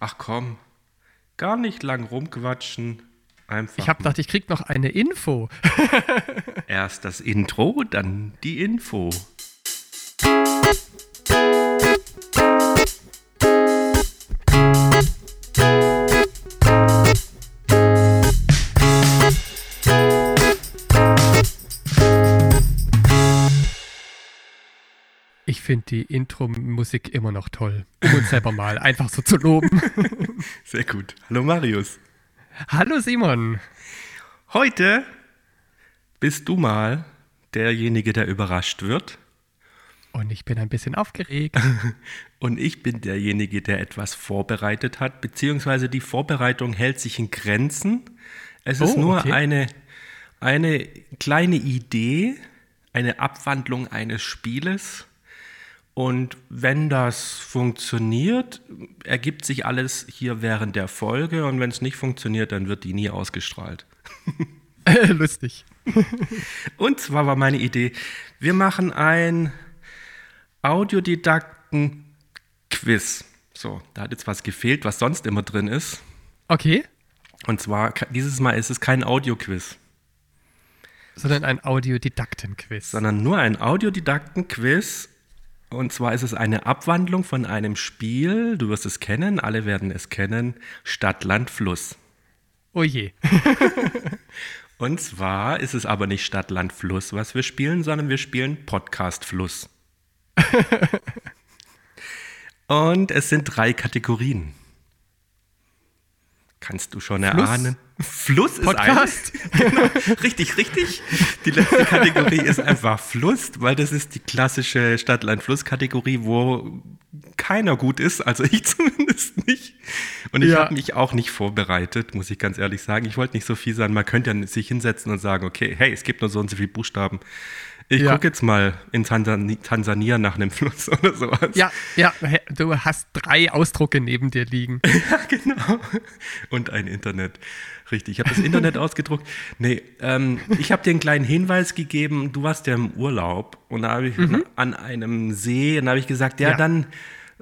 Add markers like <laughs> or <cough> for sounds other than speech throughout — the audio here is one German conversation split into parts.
Ach komm, gar nicht lang rumquatschen. Einfach. Ich habe gedacht, ich krieg noch eine Info. Erst das Intro, dann die Info. Die Intro-Musik immer noch toll. Um uns selber mal einfach so zu loben. <laughs> Sehr gut. Hallo Marius. Hallo Simon. Heute bist du mal derjenige, der überrascht wird. Und ich bin ein bisschen aufgeregt. <laughs> Und ich bin derjenige, der etwas vorbereitet hat, beziehungsweise die Vorbereitung hält sich in Grenzen. Es ist Oh, nur okay. eine, eine kleine Idee, eine Abwandlung eines Spieles. Und wenn das funktioniert, ergibt sich alles hier während der Folge. Und wenn es nicht funktioniert, dann wird die nie ausgestrahlt. <laughs> Lustig. <laughs> Und zwar war meine Idee, wir machen ein Audiodidakten-Quiz. So, da hat jetzt was gefehlt, was sonst immer drin ist. Okay. Und zwar, dieses Mal ist es kein Audio-Quiz, Sondern ein Audiodidakten-Quiz. sondern nur ein Audiodidakten-Quiz. Und zwar ist es eine Abwandlung von einem Spiel, du wirst es kennen, alle werden es kennen, Stadt, Land, Fluss. Oh je. <laughs> Und zwar ist es aber nicht Stadt, Land, Fluss, was wir spielen, sondern wir spielen Podcast, Fluss. <laughs> Und es sind drei Kategorien. Kannst du schon erahnen? Fluss ist Podcast? <laughs> Genau, richtig, richtig. Die letzte Kategorie ist einfach Fluss, weil das ist die klassische Stadt-Land-Fluss-Kategorie, wo keiner gut ist, also ich <laughs> zumindest nicht. Und ich Ja. habe mich auch nicht vorbereitet, muss ich ganz ehrlich sagen. Ich wollte nicht so viel sein. Man könnte ja sich hinsetzen und sagen, okay, hey, es gibt nur so und so viele Buchstaben. Ich Ja. gucke jetzt mal in Tansani Tansania nach einem Fluss <laughs> oder sowas. Ja, ja, du hast drei Ausdrucke neben dir liegen. <laughs> Ja, genau. Und ein Internet. Richtig, ich habe das Internet <laughs> ausgedruckt. Nee, ähm, ich habe dir einen kleinen Hinweis gegeben. Du warst ja im Urlaub und da habe ich an einem See und da habe ich gesagt, ja, Ja. dann.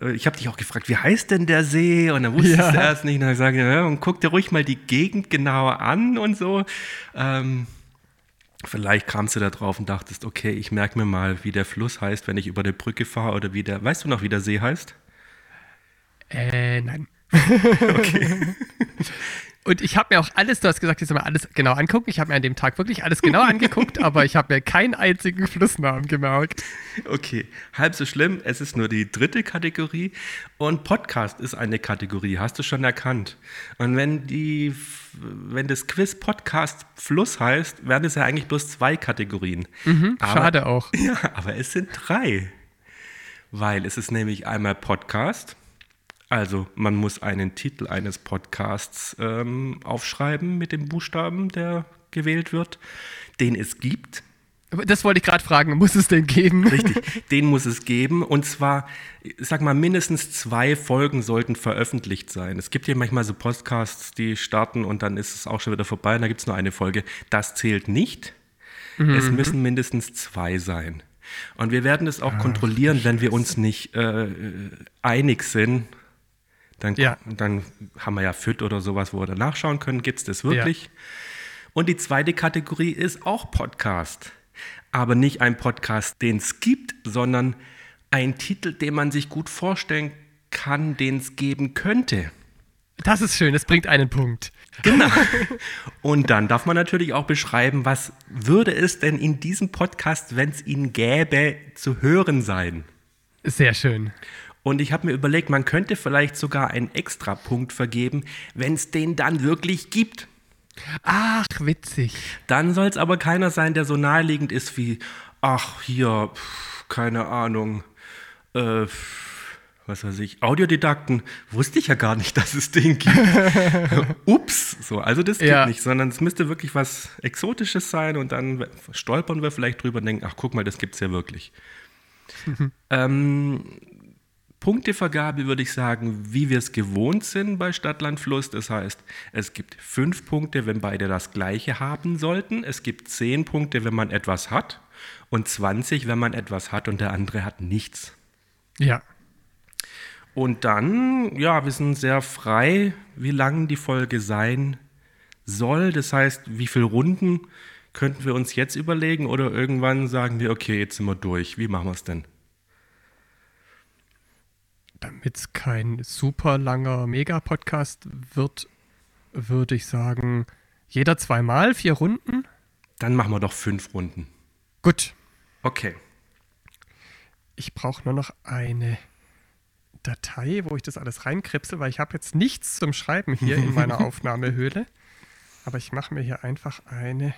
äh, Ich habe dich auch gefragt, wie heißt denn der See? Und dann wusstest Ja. du erst nicht. Und dann habe ich gesagt, ja, und guck dir ruhig mal die Gegend genauer an und so. Ähm, vielleicht kamst du da drauf und dachtest, okay, ich merke mir mal, wie der Fluss heißt, wenn ich über der Brücke fahre oder wie der. Weißt du noch, wie der See heißt? Äh, nein. <laughs> <laughs> Und ich habe mir auch alles, du hast gesagt, ich soll mir alles genau angucken. Ich habe mir an dem Tag wirklich alles genau <laughs> angeguckt, aber ich habe mir keinen einzigen Flussnamen gemerkt. Okay, halb so schlimm. Es ist nur die dritte Kategorie und Podcast ist eine Kategorie. Hast du schon erkannt? Und wenn die, wenn das Quiz Podcast Fluss heißt, wären es ja eigentlich bloß zwei Kategorien. aber, Mhm, Schade auch. <laughs> Ja, aber es sind drei, weil es ist nämlich einmal Podcast. Also man muss einen Titel eines Podcasts ähm, aufschreiben mit dem Buchstaben, der gewählt wird, den es gibt. Das wollte ich gerade fragen. Muss es den geben? Richtig, <laughs> den muss es geben. Und zwar, sag mal, mindestens zwei Folgen sollten veröffentlicht sein. Es gibt ja manchmal so Podcasts, die starten und dann ist es auch schon wieder vorbei und da gibt es nur eine Folge. Das zählt nicht. Es müssen mindestens zwei sein. Und wir werden es auch kontrollieren, wenn wir uns nicht äh, einig sind. Dann, Ja. dann haben wir ja FIT oder sowas, wo wir dann nachschauen können, gibt es das wirklich? Und die zweite Kategorie ist auch Podcast. Aber nicht ein Podcast, den es gibt, sondern ein Titel, den man sich gut vorstellen kann, den es geben könnte. Das ist schön, das bringt einen Punkt. Genau. <laughs> Und dann darf man natürlich auch beschreiben, was würde es denn in diesem Podcast, wenn es ihn gäbe, zu hören sein? Sehr schön. Und ich habe mir überlegt, man könnte vielleicht sogar einen Extrapunkt vergeben, wenn es den dann wirklich gibt. Ach, witzig. Dann soll es aber keiner sein, der so naheliegend ist wie, ach, hier, pf, keine Ahnung, äh, was weiß ich, Audiodidakten, wusste ich ja gar nicht, <laughs> dass es den gibt. <laughs> Ups, so, also das geht Ja. nicht, sondern es müsste wirklich was Exotisches sein und dann stolpern wir vielleicht drüber und denken, ach, guck mal, das gibt es ja wirklich. <laughs> ähm, Punktevergabe würde ich sagen, wie wir es gewohnt sind bei Stadtland Fluss. Das heißt, es gibt fünf Punkte, wenn beide das gleiche haben sollten. Es gibt zehn Punkte, wenn man etwas hat. Und 20, wenn man etwas hat und der andere hat nichts. Ja. Und dann, ja, wir sind sehr frei, wie lang die Folge sein soll. Das heißt, wie viele Runden könnten wir uns jetzt überlegen oder irgendwann sagen wir, okay, jetzt sind wir durch. Wie machen wir es denn? Damit es kein super langer Mega-Podcast wird, würde ich sagen, jeder zweimal, vier Runden. Dann machen wir doch fünf Runden. Gut. Okay. Ich brauche nur noch eine Datei, wo ich das alles reinkrebsel, weil ich habe jetzt nichts zum Schreiben hier in meiner <laughs> Aufnahmehöhle. Aber ich mache mir hier einfach eine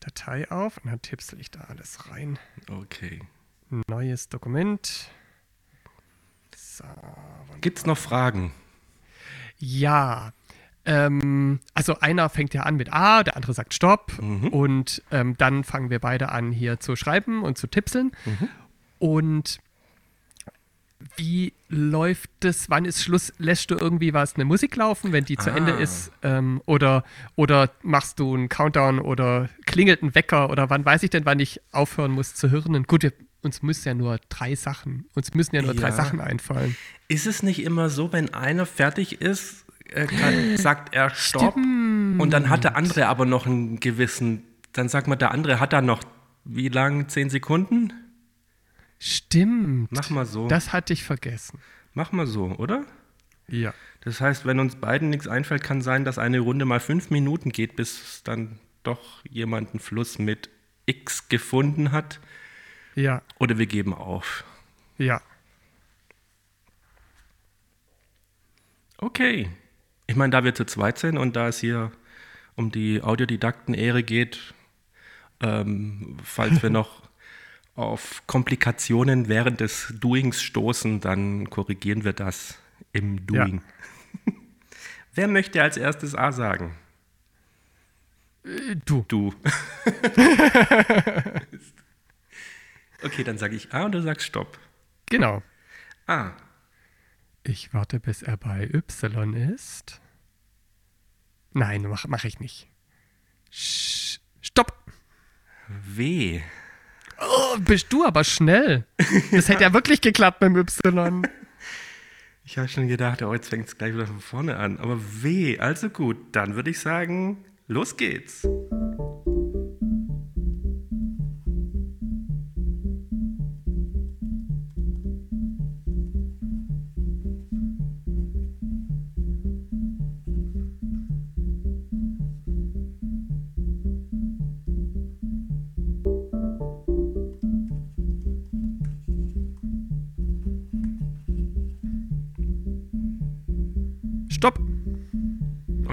Datei auf und dann tipsel ich da alles rein. Okay. Neues Dokument. So, Gibt es noch Fragen? Ja. Ähm, also einer fängt ja an mit A, der andere sagt Stopp mhm. und ähm, dann fangen wir beide an hier zu schreiben und zu tipseln. Mhm. Und wie läuft das? Wann ist Schluss? Lässt du irgendwie was, eine Musik laufen, wenn die zu Ende ah. ist? Ähm, oder, oder machst du einen Countdown oder klingelt ein Wecker? Oder wann weiß ich denn, wann ich aufhören muss zu hören? Gut, wir, uns müssen ja nur drei Sachen, uns müssen ja nur ja. drei Sachen einfallen. Ist es nicht immer so, wenn einer fertig ist, äh, kann, sagt er Stopp Stimmt. und dann hat der andere aber noch einen gewissen, dann sagt man, der andere hat da noch wie lang? Zehn Sekunden? Stimmt. Mach mal so. Das hatte ich vergessen. Mach mal so, oder? Ja. Das heißt, wenn uns beiden nichts einfällt, kann sein, dass eine Runde mal fünf Minuten geht, bis dann doch jemand einen Fluss mit X gefunden hat. Ja. Oder wir geben auf. Ja. Okay. Ich meine, da wir zu zweit sind und da es hier um die Audiodidakten-Ehre geht, ähm, falls wir <laughs> noch auf Komplikationen während des Doings stoßen, dann korrigieren wir das im Doing. Ja. <laughs> Wer möchte als erstes A sagen? Äh, du. Du. <laughs> okay, dann sage ich A und du sagst Stopp. Genau. A. Ich warte, bis er bei Y ist. Nein, mache mach ich nicht. Stopp. W. Oh, bist du aber schnell. Das hätte ja wirklich geklappt beim Y. <laughs> Ich habe schon gedacht, oh, jetzt fängt es gleich wieder von vorne an. Aber weh, also gut, dann würde ich sagen, los geht's.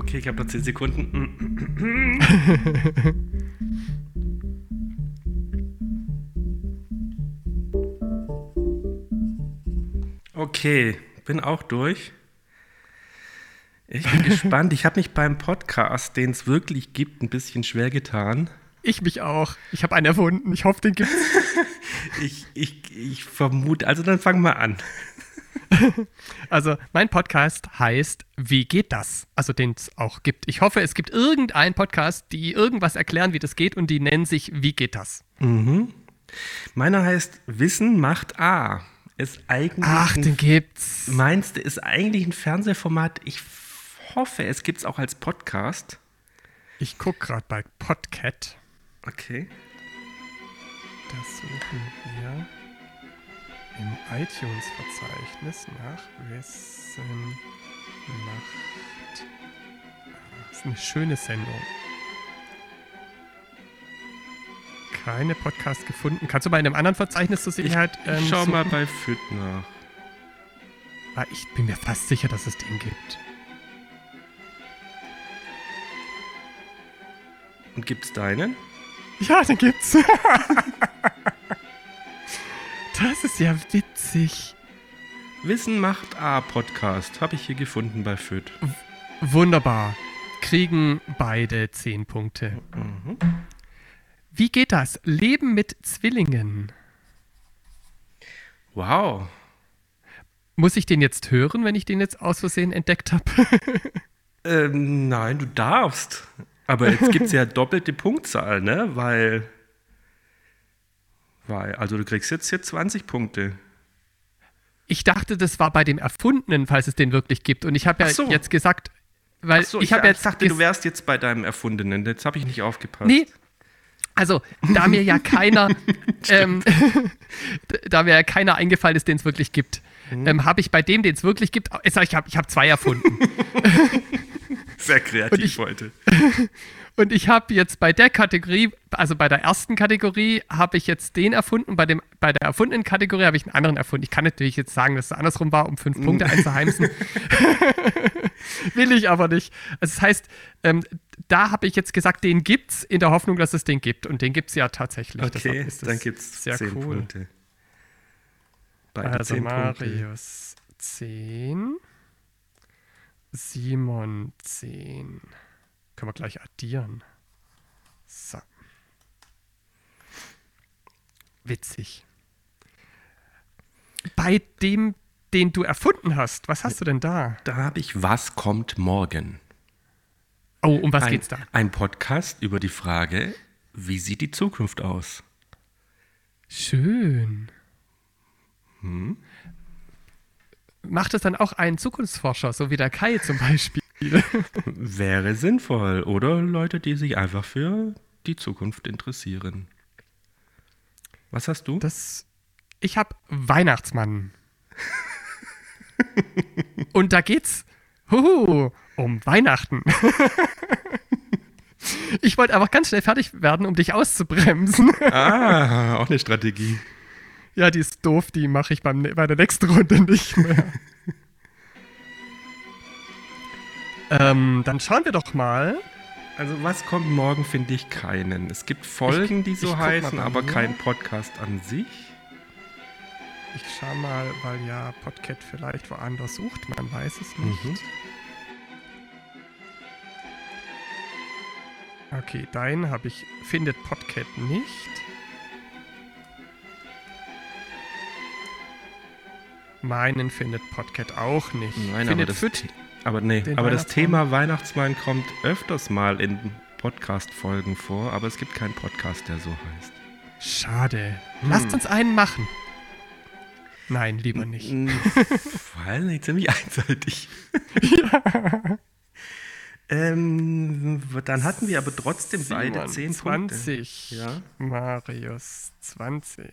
Okay, ich habe noch 10 Sekunden. Okay, bin auch durch. Ich bin gespannt. Ich habe mich beim Podcast, den es wirklich gibt, ein bisschen schwer getan. Ich mich auch. Ich habe einen erfunden. Ich hoffe, den gibt's. <laughs> ich, ich, ich vermute. Also dann fangen wir an. <laughs> also mein Podcast heißt Wie geht das? Also den es auch gibt. Ich hoffe, es gibt irgendeinen Podcast, die irgendwas erklären, wie das geht und die nennen sich Wie geht das? Mhm. Meiner heißt Wissen macht A. Ist eigentlich Ach, den gibt's. Meinst du, ist eigentlich ein Fernsehformat? Ich hoffe, es gibt es auch als Podcast. Ich gucke gerade bei Podcat. Okay. Das suchen wir im iTunes-Verzeichnis nach Wessen Macht. Das ist eine schöne Sendung. Keine Podcast gefunden. Kannst du bei einem anderen Verzeichnis zur Sicherheit. Ähm, ich schau suchen? mal bei FIT nach. Ah, ich bin mir fast sicher, dass es den gibt. Und gibt's deinen? Ja, den gibt's. <laughs> Das ist ja witzig. Wissen macht A Podcast. Habe ich hier gefunden bei FÖD. Wunderbar. Kriegen beide 10 Punkte. Mhm. Wie geht das? Leben mit Zwillingen. Wow. Muss ich den jetzt hören, wenn ich den jetzt aus Versehen entdeckt habe? <laughs> ähm, nein, du darfst. Aber jetzt gibt es ja <laughs> doppelte Punktzahl, ne? Weil weil, also du kriegst jetzt hier 20 Punkte. ich dachte, das war bei dem Erfundenen, falls es den wirklich gibt. Und ich habe ja so. jetzt gesagt, weil So, ich ich, jetzt dachte, du wärst jetzt bei deinem Erfundenen. Jetzt habe ich nicht aufgepasst. Nee. Also, da mir ja keiner, <laughs> ähm, <laughs> da mir ja keiner eingefallen ist, den es wirklich gibt, Mhm. ähm, habe ich bei dem, den es wirklich gibt, ich habe ich hab zwei erfunden. <laughs> Sehr kreativ ich- heute. Und ich habe jetzt bei der Kategorie, also bei der ersten Kategorie, habe ich jetzt den erfunden. Bei, dem, bei der erfundenen Kategorie habe ich einen anderen erfunden. Ich kann natürlich jetzt sagen, dass es andersrum war, um fünf Punkte einzuheimsen. <laughs> Will ich aber nicht. Also das heißt, ähm, da habe ich jetzt gesagt, den gibt's in der Hoffnung, dass es den gibt. Und den gibt es ja tatsächlich. Okay, dann gibt es sehr 10 cool. Punkte. Beide Also 10 Punkte. Marius 10, Simon 10. Können wir gleich addieren. So. Witzig. Bei dem, den du erfunden hast, was hast du denn da? Da habe ich Was kommt morgen? Oh, um was ein, geht's da? Ein Podcast über die Frage, wie sieht die Zukunft aus? Schön. Hm? Macht es dann auch ein Zukunftsforscher, so wie der Kai zum Beispiel? <laughs> Wäre sinnvoll. Oder Leute, die sich einfach für die Zukunft interessieren. Was hast du? Das, ich habe Weihnachtsmann. <laughs> Und da geht's huhu, um Weihnachten. <laughs> ich wollte einfach ganz schnell fertig werden, um dich auszubremsen. Ah, auch eine Strategie. ja, die ist doof, die mache ich beim, bei der nächsten Runde nicht mehr. Ähm, dann schauen wir doch mal. Also was kommt morgen, finde ich keinen. Es gibt Folgen, die ich so guck mal heißen, aber mir. kein Podcast an sich. Ich schau mal, weil ja Podcat vielleicht woanders sucht, man weiß es nicht. Mhm. Okay, dein habe ich, findet Podcat nicht. Meinen findet Podcat auch nicht. Nein, aber findet das, Füt, The- aber, nee, den aber das? Thema Weihnachtsmann kommt öfters mal in Podcast-Folgen vor, aber es gibt keinen Podcast, der so heißt. Schade. Hm. Lasst uns einen machen. Nein, lieber nicht. <laughs> Weil nicht ziemlich einseitig. <laughs> ähm, dann hatten wir aber trotzdem beide Simon, 10 Punkte. 20. Ja. Marius 20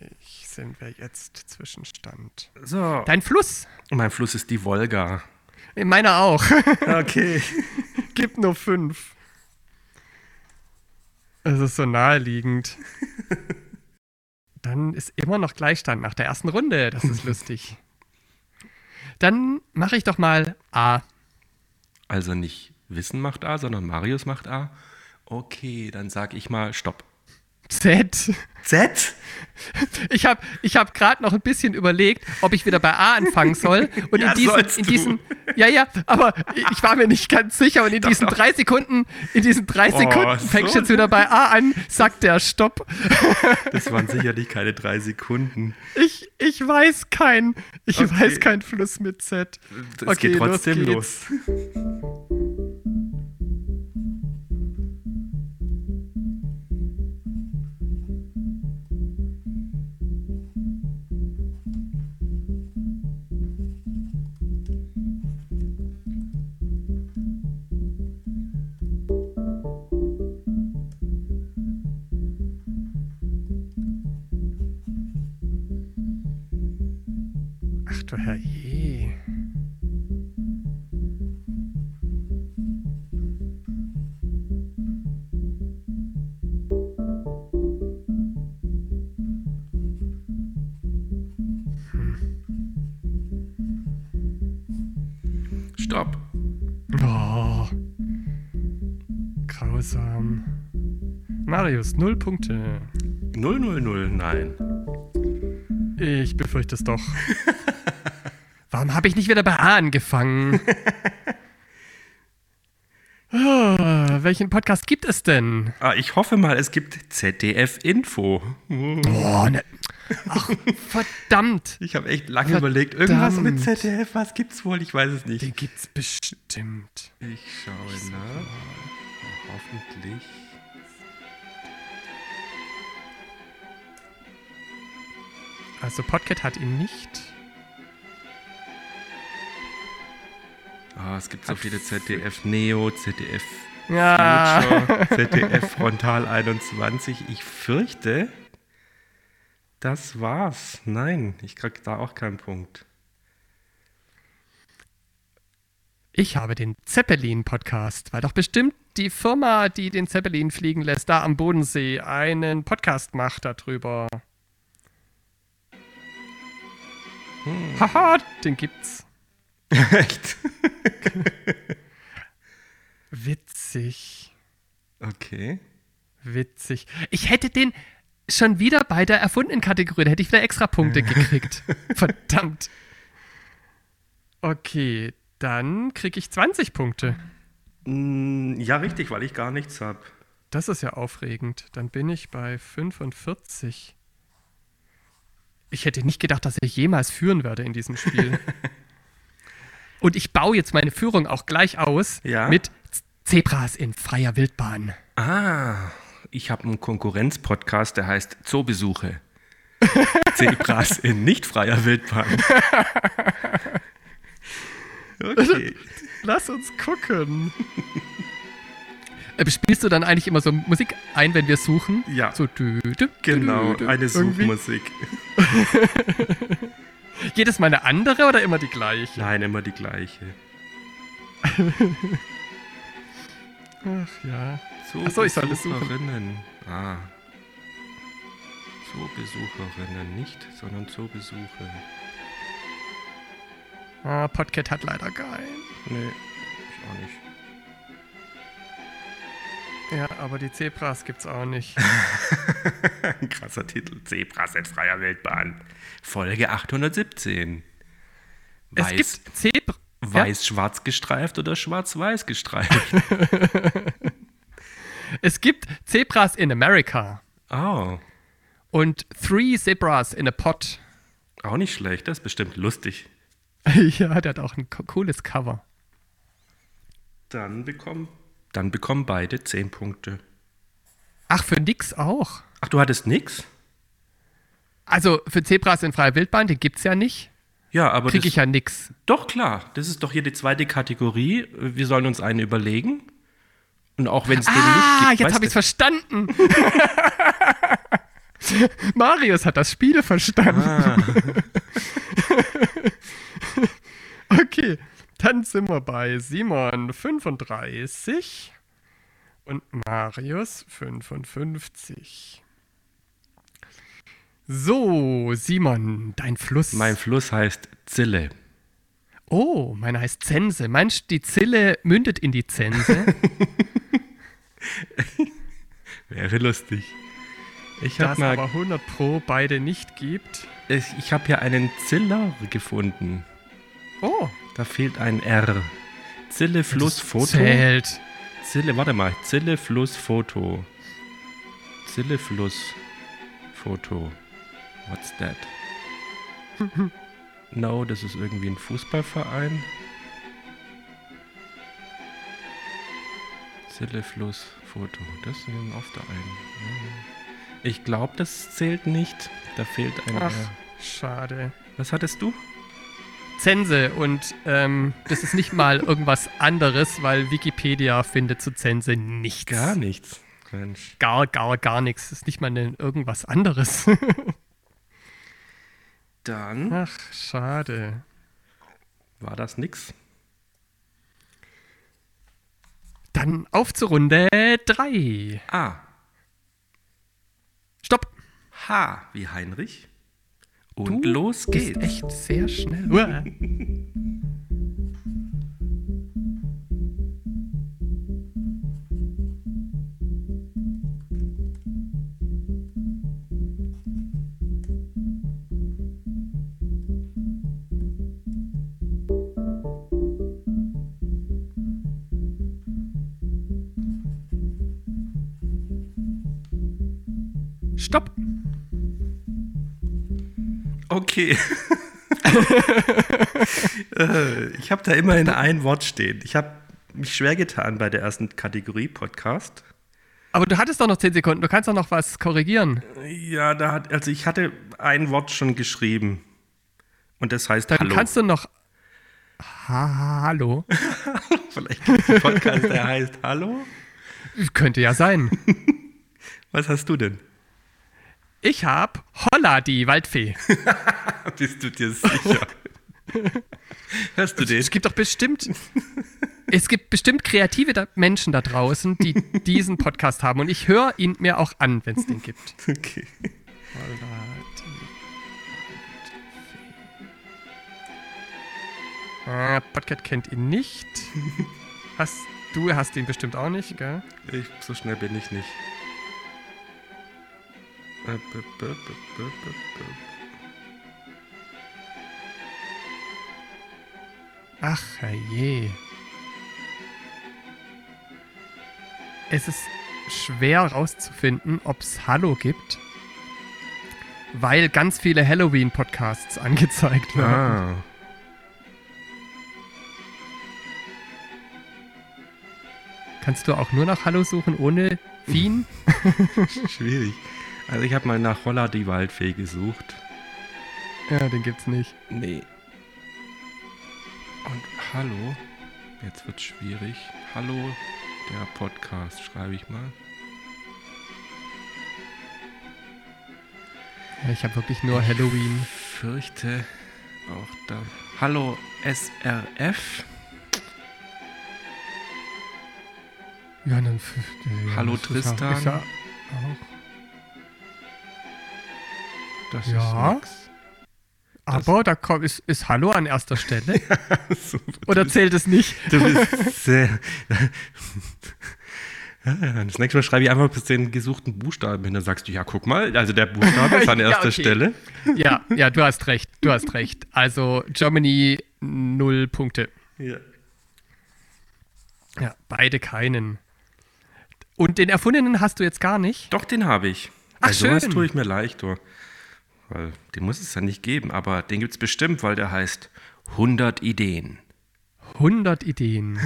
sind wir jetzt Zwischenstand. So, Dein Fluss. mein Fluss ist die Wolga. Meiner auch. <laughs> Okay. Gibt nur fünf. Es ist so naheliegend. Dann ist immer noch Gleichstand nach der ersten Runde. Das ist lustig. Dann mache ich doch mal A. Also nicht Wissen macht A, sondern Marius macht A. Okay, dann sag ich mal Stopp. Z. Z? Ich habe ich hab gerade noch ein bisschen überlegt, ob ich wieder bei A anfangen soll. Und Ja, in diesen, in diesen, ja, ja, aber ich war mir nicht ganz sicher. Und in diesen drei Sekunden, in diesen drei Oh, Sekunden fängst du so. jetzt wieder bei A an, sagt der Stopp. Das waren sicherlich keine drei Sekunden. Ich, ich weiß kein, ich Okay. weiß kein Fluss mit Z. Es geht trotzdem geht's. los. Herr je. Stopp. Oh. Grausam. Marius, null Punkte. 000, nein. Ich befürchte es doch. <laughs> Warum habe ich nicht wieder bei A angefangen? <laughs> Ah, welchen Podcast gibt es denn? Ah, ich hoffe mal, es gibt ZDF-Info. Oh, ne. Ach, verdammt. Ich habe echt lange Verdammt. überlegt, irgendwas mit ZDF, was gibt's wohl? Ich weiß es nicht. Den gibt's bestimmt. Ich schaue nach. Hoffentlich. Also Podcat hat ihn nicht. Oh, es gibt so viele ZDF Neo, ZDF Ja. Future, <laughs> ZDF Frontal 21. Ich fürchte, das war's. Nein, ich krieg da auch keinen Punkt. Ich habe den Zeppelin-Podcast, weil doch bestimmt die Firma, die den Zeppelin fliegen lässt, da am Bodensee, einen Podcast macht darüber. Hm. Haha, den gibt's. <laughs> Echt? <laughs> Witzig. Okay. Witzig. Ich hätte den schon wieder bei der erfundenen Kategorie, da hätte ich wieder extra Punkte <laughs> gekriegt. Verdammt. Okay, dann kriege ich 20 Punkte. Mm, Ja, richtig, weil ich gar nichts habe. Das ist ja aufregend. Dann bin ich bei 45. Ich hätte nicht gedacht, dass ich jemals führen werde in diesem Spiel. <laughs> Und ich baue jetzt meine Führung auch gleich aus Ja? mit Zebras in freier Wildbahn. Ah, ich habe einen Konkurrenz-Podcast, der heißt Zoobesuche. <laughs> Zebras in nicht freier Wildbahn. <laughs> Okay. Lass uns gucken. Äh, Spielst du dann eigentlich immer so Musik ein, wenn wir suchen? Ja. So dü, dü, Genau, dü, dü, eine? Suchmusik. <laughs> Jedes Mal eine andere oder immer die gleiche? Nein, immer die gleiche. Ach ja. Ach so, ich soll das suchen. Ah. Zoobesucherinnen, nicht, sondern Zoobesuche. Ah, Podcat hat leider keinen. Nee, ich auch nicht. Ja, aber die Zebras gibt's auch nicht. <laughs> Ein krasser Titel. Zebras in freier Wildbahn. Folge 817. es Weiß, gibt Zebra. weiß-schwarz gestreift oder schwarz-weiß gestreift? <laughs> Es gibt Zebras in America Oh, und Three Zebras in a Pot. auch nicht schlecht. Das ist bestimmt lustig. <laughs> ja, der hat auch ein co- cooles Cover. Dann bekommen, dann bekommen beide 10 Punkte. Ach, für nix auch. Ach, du hattest nix? Also für Zebras in freier Wildbahn, den gibt's ja nicht. Ja, aber Krieg das, ich ja nix. doch klar. Das ist doch hier die zweite Kategorie. Wir sollen uns einen überlegen. Und auch wenn es den nicht Ah, gibt. jetzt weißt habe ich's du- verstanden. <laughs> Marius hat das Spiel verstanden. Ah, <laughs> Okay, dann sind wir bei Simon 35 und Marius 55. So, Simon, dein Fluss. mein Fluss heißt Zille. oh, meiner heißt Zense. Meinst du, die Zille mündet in die Zense? <laughs> Wäre lustig. Ich habe mal, aber 100 Pro beide nicht gibt. ich, ich habe hier einen Ziller gefunden. Oh, Da fehlt ein R. Zille Fluss Foto. zählt. Zille, warte mal. Zille Fluss Foto. Zille Fluss Foto. What's that? <laughs> no, das ist irgendwie ein Fußballverein. Zille Fluss Foto. Das ist ein Verein. Ich glaube, das zählt nicht. Da fehlt ein Ach, R. schade. Was hattest du? Zense und ähm, das ist nicht mal irgendwas anderes, weil Wikipedia findet zu Zense nichts. Gar nichts. Mensch. Gar, gar, gar nichts. Das ist nicht mal ne, irgendwas anderes. <laughs> Dann Ach, schade. war das nix. Dann auf zur Runde 3. A. Stopp. H wie Heinrich. Und Du los Bist geht's. echt sehr schnell. Uah. Stopp. Okay. <laughs> Äh, ich habe da immerhin ein Wort stehen. Ich habe mich schwer getan bei der ersten Kategorie Podcast. Aber du hattest doch noch 10 Sekunden. Du kannst doch noch was korrigieren. Ja, da hat, also ich hatte ein Wort schon geschrieben. Und das heißt Dann Hallo. kannst du noch. ha Hallo. <laughs> Vielleicht gibt es einen Podcast, der heißt Hallo? Könnte ja sein. <laughs> Was hast du denn? Ich hab Holla, die Waldfee. <laughs> Bist du dir sicher? Hörst du den? Es gibt doch bestimmt, es gibt bestimmt kreative da Menschen da draußen, die <laughs> diesen Podcast haben. Und ich höre ihn mir auch an, wenn es den gibt. Okay. Holla, die Ah, Podcat kennt ihn nicht. <laughs> Hast, du hast ihn bestimmt auch nicht, gell? Ich, so schnell bin ich nicht. Ach je. Es ist schwer herauszufinden, ob es Hallo gibt, weil ganz viele Halloween-Podcasts <laughs> angezeigt werden. Ah. Kannst du auch nur nach Hallo suchen ohne Wien? <laughs> Schwierig. Also ich habe mal nach Holla die Waldfee gesucht. ja, den gibt's nicht. Nee. Und hallo. Jetzt wird schwierig. Hallo, der Podcast, schreibe ich mal. Ich habe wirklich nur Halloween. Fürchte auch da. Hallo, SRF. Ja, dann. ja, Hallo, Tristan. Auch. Das Ja. ist nix. Aber da kommt, ist, ist Hallo an erster Stelle. <laughs> So, Oder zählt es nicht? Du bist <laughs> sehr. Ja, Das nächste Mal schreibe ich einfach bis den gesuchten Buchstaben hin. Dann sagst du, ja, guck mal, also der Buchstabe ist an <laughs> Ja, erster okay. Stelle. Ja, ja, du hast recht. Du hast recht. Also Germany null Punkte. Ja. Ja, beide keinen. Und den erfundenen hast du jetzt gar nicht? Doch, den habe ich. Ach, also, schön. tue ich mir leicht, du. Weil den muss es ja nicht geben, aber den gibt es bestimmt, weil der heißt 100 Ideen. 100 Ideen.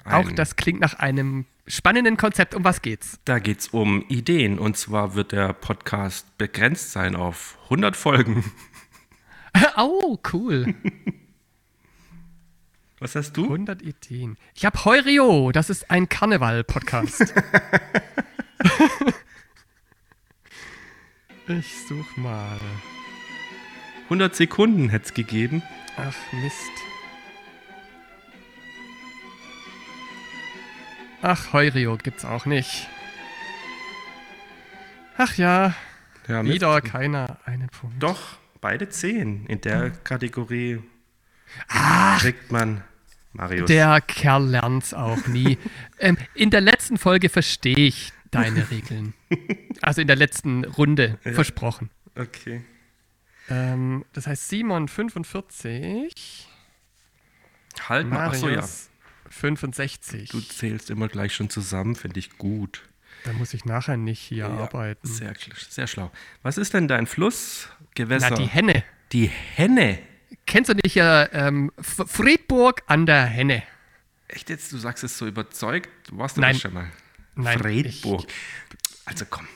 <laughs> Auch Ein- das klingt nach einem spannenden Konzept. Um was geht's? Da geht es um Ideen und zwar wird der Podcast begrenzt sein auf 100 Folgen. <laughs> oh, cool. <laughs> Was hast du? 100 Ideen. Ich habe Heurio. Das ist ein Karneval-Podcast. Ich such mal. 100 Sekunden hätte es gegeben. Ach, Mist. Ach, Heurio gibt's auch nicht. Ach ja, Ja, wieder keiner einen Punkt. Doch, beide 10. In der Kategorie Ach, kriegt man Marius. der Kerl lernt's auch nie. <laughs> ähm, in der letzten Folge verstehe ich deine <laughs> Regeln. Also in der letzten Runde, versprochen. Okay. Ähm, das heißt Simon 45, Halt mal. Achso, ja. Marius 65. Du zählst immer gleich schon zusammen, finde ich gut. Da muss ich nachher nicht hier arbeiten. Sehr, sehr schlau. Was ist denn dein Flussgewässer? Na, die Henne. Die Henne. Kennst du nicht äh, ähm, Friedburg an der Henne? Echt jetzt? Du sagst es so überzeugt? Du warst du Nein. das schon mal? Nein, Friedburg. Also komm.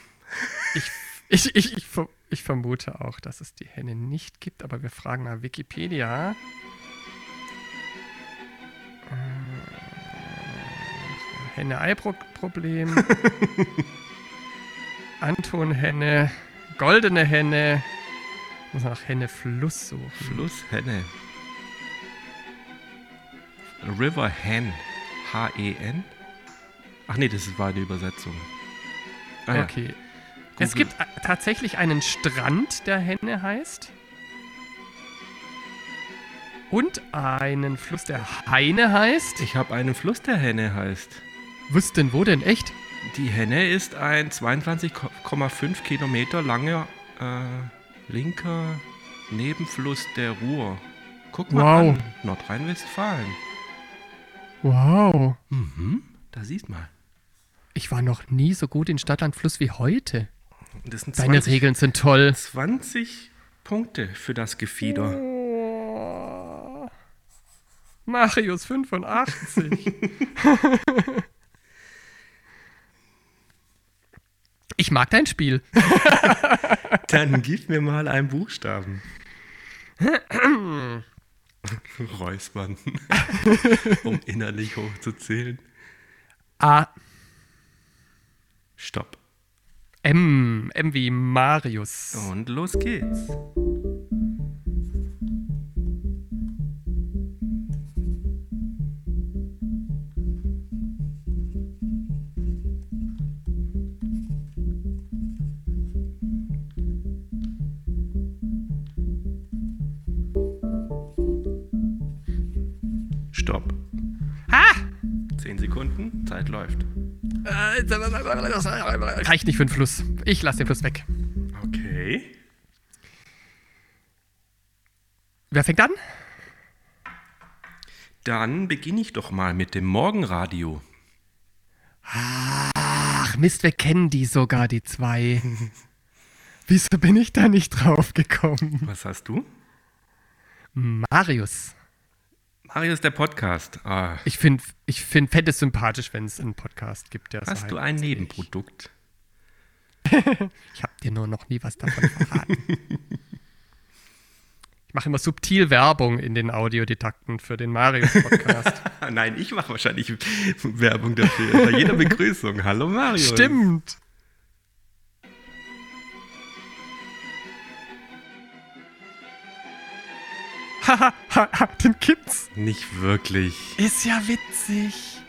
Ich, ich, ich, ich, ich vermute auch, dass es die Henne nicht gibt, aber wir fragen mal Wikipedia. Äh, Henne-Ei-Problem. <laughs> Anton-Henne. Goldene Henne. Muss nach Henne-Fluss suchen. Fluss Henne. River Hen. H-E-N? Ach nee, das war eine Übersetzung. Ah, ja. Okay. Es Google. gibt äh, tatsächlich einen Strand, der Henne heißt. Und einen Fluss, der Heine heißt. Ich habe einen Fluss, der Henne heißt. Was denn, wo denn? Echt? Die Henne ist ein 22,5 Kilometer langer äh, linker Nebenfluss der Ruhr. Guck mal Wow. an, Nordrhein-Westfalen. Wow. Mhm, da siehst mal. Ich war noch nie so gut in Stadtland Fluss wie heute. Das sind Deine 20, Regeln sind toll. 20 Punkte für das Gefieder. Oh. Marius 85. <laughs> ich mag dein Spiel. <laughs> Dann gib mir mal einen Buchstaben. <laughs> Räuspern. um innerlich hochzuzählen. A. Stopp. M. M wie Marius. Und los geht's. Sekunden, Zeit läuft. Reicht nicht für den Fluss. Ich lasse den Fluss weg. Okay. Wer fängt an? Dann beginne ich doch mal mit dem Morgenradio. Ach, Mist, wir kennen die sogar, die zwei. <laughs> Wieso bin ich da nicht drauf gekommen? Was hast du? Marius. Marius, der Podcast. Ah, Ich finde ich find, fände es sympathisch, wenn es einen Podcast gibt, der so hast du heißt ein. Nebenprodukt? <laughs> Ich habe dir nur noch nie was davon verraten. <laughs> ich mache immer subtil Werbung in den Audiodidakten für den Marius-Podcast. <laughs> Nein, ich mache wahrscheinlich Werbung dafür. Bei jeder Begrüßung. Hallo Marius. Stimmt. <laughs> den gibt's. Nicht wirklich. Ist ja witzig.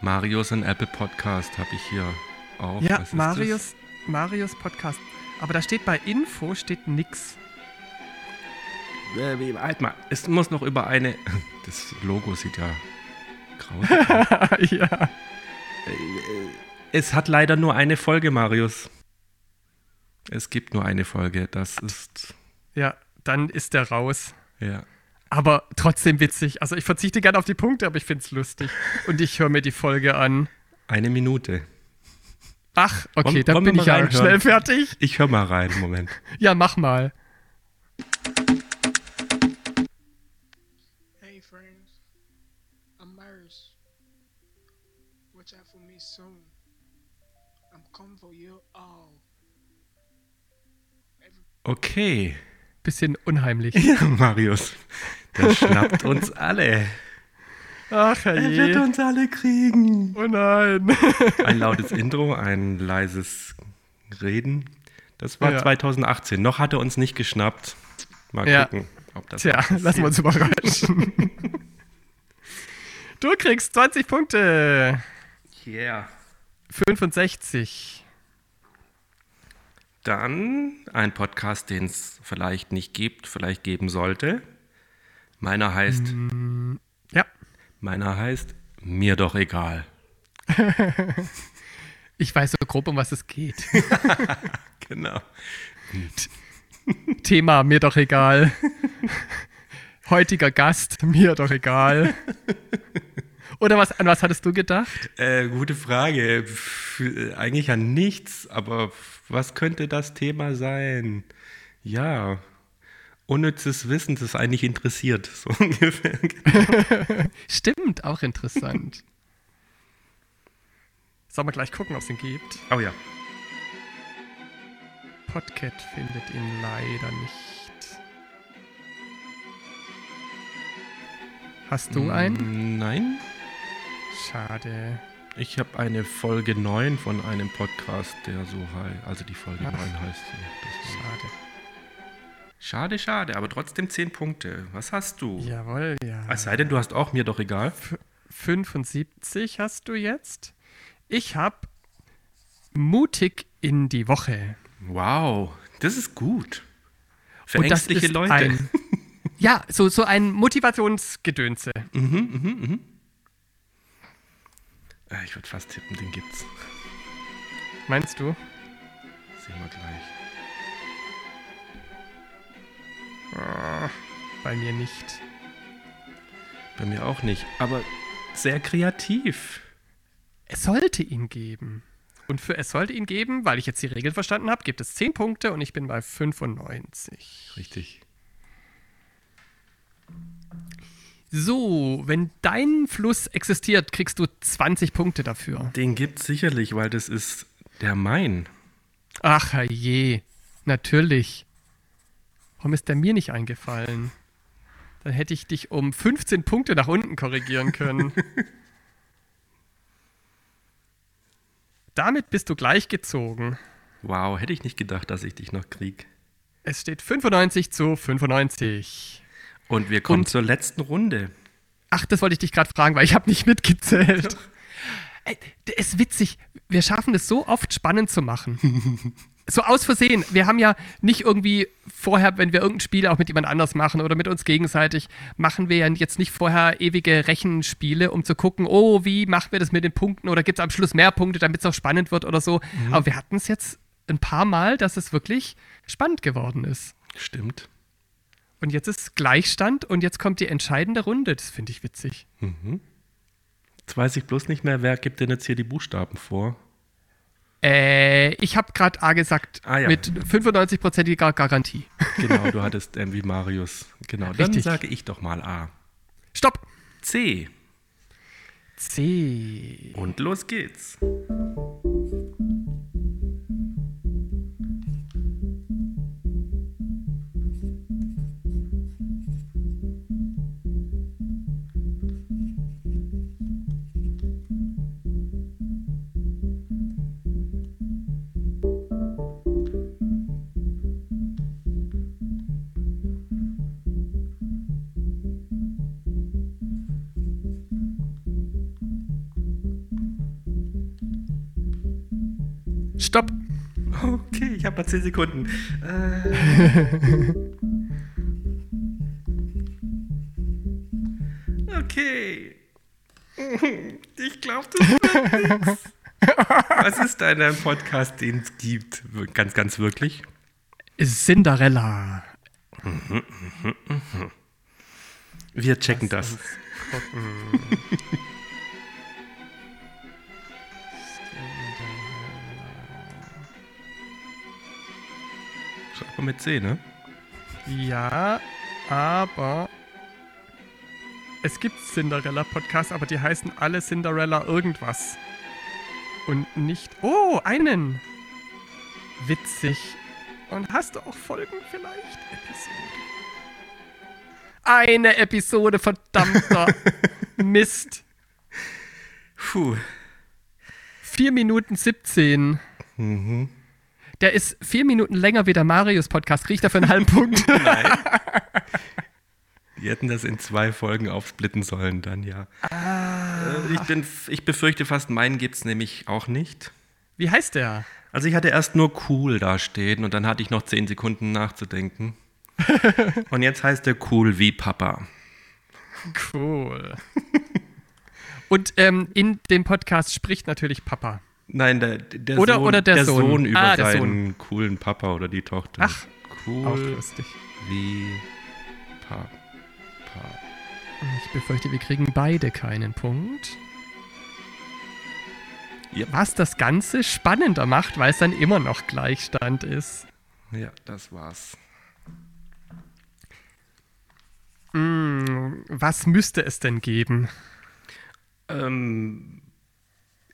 Marius und Apple Podcast habe ich hier auch. Ja, Was ist Marius, Marius Podcast. Aber da steht bei Info steht nix. Das? Äh, halt mal, es muss noch über eine. <laughs> Das Logo sieht ja grausig aus. <laughs> ja. Es hat leider nur eine Folge, Marius. Es gibt nur eine Folge. Das ist. Ja, dann ist der raus. Ja. Aber trotzdem witzig. Also ich verzichte gerne auf die Punkte, aber ich finde es lustig. Und ich höre mir die Folge an. Eine Minute. Ach, okay, Wollen- dann wollen bin ich ja schnell fertig. Ich höre mal rein, Moment. Ja, mach mal. Hey friends, I'm Marius. Watch out for me soon. I'm coming for you all. Every Okay. Bisschen unheimlich. <laughs> Ja, Marius. Der schnappt uns alle. Ach, Er wird herrje. uns alle kriegen. Oh nein. <laughs> Ein lautes Intro, ein leises Reden. Das war Ja. 2018. Noch hat er uns nicht geschnappt. Mal Ja. gucken, ob das Tja, lassen wir uns überraschen. <laughs> Du kriegst 20 Punkte. Yeah. 65. Dann ein Podcast, den es vielleicht nicht gibt, vielleicht geben sollte. Meiner heißt, Ja. meiner heißt mir doch egal. <laughs> Ich weiß so grob, um was es geht. <laughs> Genau. <laughs> Thema, mir doch egal. Heutiger Gast, mir doch egal. Oder was, an was hattest du gedacht? Äh, gute Frage. Pff, eigentlich an nichts, aber was könnte das Thema sein? Ja, unnützes Wissen, das eigentlich interessiert, so <laughs> ungefähr. <laughs> Stimmt, auch interessant. Sollen wir gleich gucken, ob es ihn gibt? Oh ja. Podcat findet ihn leider nicht. Hast du einen? Nein, Schade. ich habe eine Folge 9 von einem Podcast, der so heißt. Also die Folge Ach. 9 heißt so. War- Schade. Schade, schade, aber trotzdem 10 Punkte. Was hast du? Jawohl, ja. Es sei denn, du hast auch mir doch egal. 75 hast du jetzt. Ich habe mutig in die Woche. Wow, das ist gut. Für Und ängstliche Leute. Ein, <laughs> ja, so, so ein Motivationsgedönse. Äh, Ich würde fast tippen, den gibt's. Meinst du? Sehen wir gleich. Bei mir nicht. Bei mir auch nicht, aber sehr kreativ. Es sollte ihn geben. Und für es sollte ihn geben, weil ich jetzt die Regeln verstanden habe, gibt es 10 Punkte und ich bin bei 95. Richtig. So, wenn dein Fluss existiert, kriegst du 20 Punkte dafür. Den gibt's sicherlich, weil das ist der Main. Ach je, natürlich. Warum ist der mir nicht eingefallen? Dann hätte ich dich um 15 Punkte nach unten korrigieren können. <laughs> Damit bist du gleichgezogen. Wow, hätte ich nicht gedacht, dass ich dich noch krieg. Es steht 95 zu 95. Und wir kommen Und- zur letzten Runde. Ach, das wollte ich dich gerade fragen, weil ich habe nicht mitgezählt. <laughs> Ey, ist witzig. Wir schaffen es so oft spannend zu machen. <laughs> so aus Versehen. Wir haben ja nicht irgendwie vorher, wenn wir irgendein Spiel auch mit jemand anders machen oder mit uns gegenseitig, machen wir ja jetzt nicht vorher ewige Rechenspiele, um zu gucken, oh, wie machen wir das mit den Punkten oder gibt es am Schluss mehr Punkte, damit es auch spannend wird oder so. Aber wir hatten es jetzt ein paar Mal, dass es wirklich spannend geworden ist. Stimmt. Und jetzt ist Gleichstand und jetzt kommt die entscheidende Runde. Das finde ich witzig. Jetzt weiß ich bloß nicht mehr, wer gibt denn jetzt hier die Buchstaben vor? Äh, ich habe gerade A gesagt, Ah, ja. mit 95%iger Garantie. Genau, du hattest ähm, wie Marius. Genau, dann Richtig. sage ich doch mal A. Stopp! C. C. Und los geht's. Stopp! Okay, ich habe noch 10 Sekunden. Äh. okay. Ich glaube, das wird nichts. Was ist denn ein Podcast, den es gibt? Ganz, ganz wirklich? Cinderella. Wir checken das. Schreibt mal mit C, ne? Ja, aber es gibt Cinderella-Podcasts, aber die heißen alle Cinderella irgendwas. Und nicht. Oh, einen! Witzig. Und hast du auch Folgen vielleicht? Episode. Eine Episode, verdammter <laughs> Mist. Puh. 4 Minuten 17. Der ist vier Minuten länger wie der Marius-Podcast. Kriege ich dafür einen halben Punkt? <laughs> Nein. Die hätten das in zwei Folgen aufsplitten sollen, dann ja. Äh, ich, bin, ich befürchte fast, meinen gibt es nämlich auch nicht. Wie heißt der? Also ich hatte erst nur cool da stehen und dann hatte ich noch zehn Sekunden nachzudenken. <laughs> und jetzt heißt er cool wie Papa. Cool. Und ähm, in dem Podcast spricht natürlich Papa. Nein, der, der, Oder- Sohn, oder der Sohn. über Ah, der seinen coolen Papa oder die Tochter. Ach, Auch cool lustig. wie Papa. Ich befürchte, wir kriegen beide keinen Punkt. Yep. Was das Ganze spannender macht, weil es dann immer noch Gleichstand ist. Ja, das war's. Hm, was müsste es denn geben? Ähm,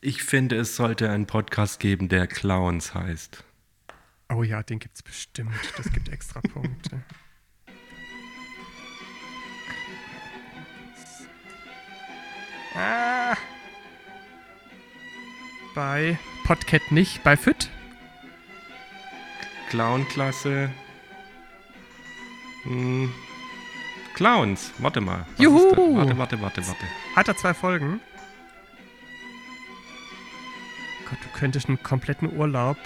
ich finde, es sollte einen Podcast geben, der Clowns heißt. Oh ja, den gibt's bestimmt. Das gibt extra Punkte. <laughs> Ah. Bei Podcat nicht, bei Fit? Clown-Klasse. Hm. Clowns, warte mal. Was Juhu! Warte, warte, warte, warte. Hat er zwei Folgen? Gott, du könntest einen kompletten Urlaub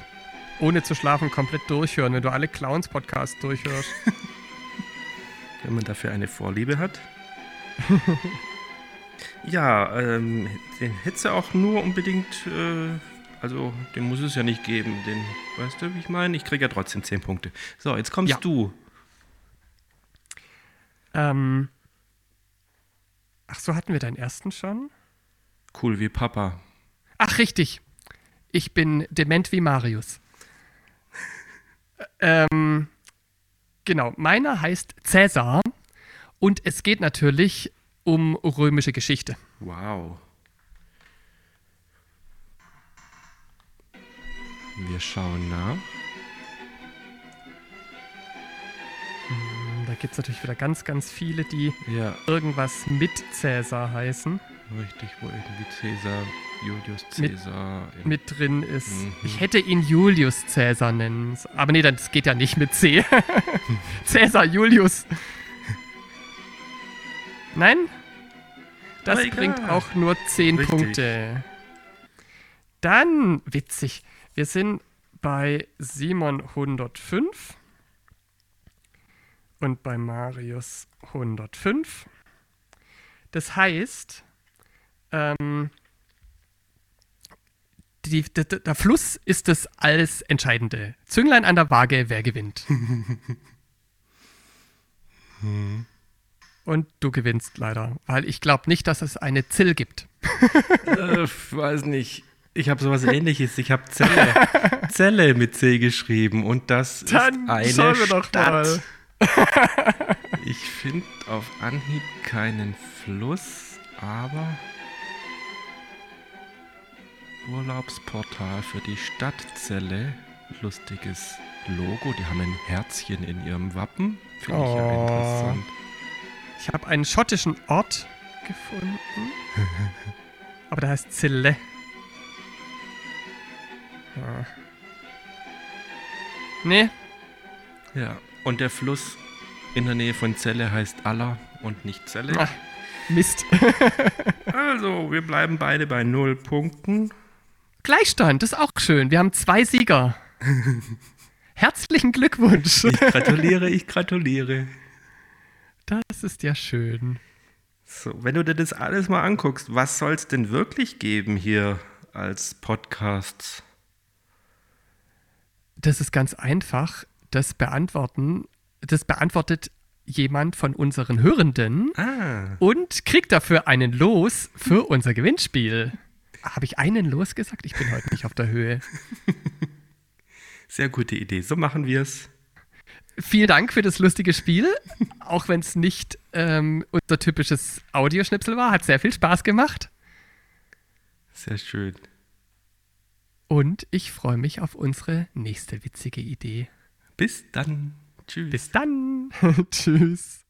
ohne zu schlafen komplett durchhören, wenn du alle Clowns-Podcasts durchhörst. <laughs> Wenn man dafür eine Vorliebe hat. <laughs> ja, ähm, den hättest du auch nur unbedingt, äh, also den muss es ja nicht geben. Den, weißt du, wie ich meine? Ich kriege ja trotzdem 10 Punkte. So, jetzt kommst Ja. du. ähm. Ach so, hatten wir deinen ersten schon? Cool wie Papa. Ach, richtig. Ich bin dement wie Marius. ähm, genau, meiner heißt Cäsar und es geht natürlich um römische Geschichte. Wow. Wir schauen nach. da gibt es natürlich wieder ganz, ganz viele, die Ja, irgendwas mit Cäsar heißen, richtig, wo irgendwie Cäsar, Julius Mit- Cäsar. in- mit drin ist. Mhm. Ich hätte ihn Julius Cäsar nennen. Aber nee, das geht ja nicht mit C. <laughs> Cäsar Julius. Nein? Das bringt auch nur 10 Richtig. Punkte. Dann, witzig, wir sind bei Simon 105 und bei Marius 105. Das heißt, ähm, die, d- d- der Fluss ist das alles Entscheidende. Zünglein an der Waage, wer gewinnt. <laughs> Und du gewinnst leider, weil ich glaube nicht, dass es eine Zill gibt. äh, weiß nicht. Ich habe sowas ähnliches. Ich habe Zelle, <laughs> Zelle mit C geschrieben und das Dann ist eine schauen wir doch Stadt. mal. Ich finde auf Anhieb keinen Fluss, aber Urlaubsportal für die Stadtzelle. Lustiges Logo. Die haben ein Herzchen in ihrem Wappen. Finde ich ja Oh. interessant. Ich habe einen schottischen Ort gefunden. <laughs> Aber der heißt Zille. Ja. Nee, Ja. Und der Fluss in der Nähe von Celle heißt Aller und nicht Celle. Ach, Mist. <laughs> Also, wir bleiben beide bei null Punkten. Gleichstand, das ist auch schön. Wir haben zwei Sieger. <laughs> Herzlichen Glückwunsch. Ich gratuliere, ich gratuliere. Das ist ja schön. So, wenn du dir das alles mal anguckst, was soll es denn wirklich geben hier als Podcast? Das ist ganz einfach. Das beantworten, das beantwortet jemand von unseren Hörenden Ah, und kriegt dafür einen Los für unser Gewinnspiel. Habe ich einen Los gesagt? Ich bin heute nicht auf der Höhe. <laughs> sehr gute Idee. So machen wir es. Vielen Dank für das lustige Spiel. Auch wenn es nicht ähm, unser typisches Audioschnipsel war. Hat sehr viel Spaß gemacht. Sehr schön. Und ich freue mich auf unsere nächste witzige Idee. Bis dann. Tschüss. Bis dann. <laughs> Tschüss.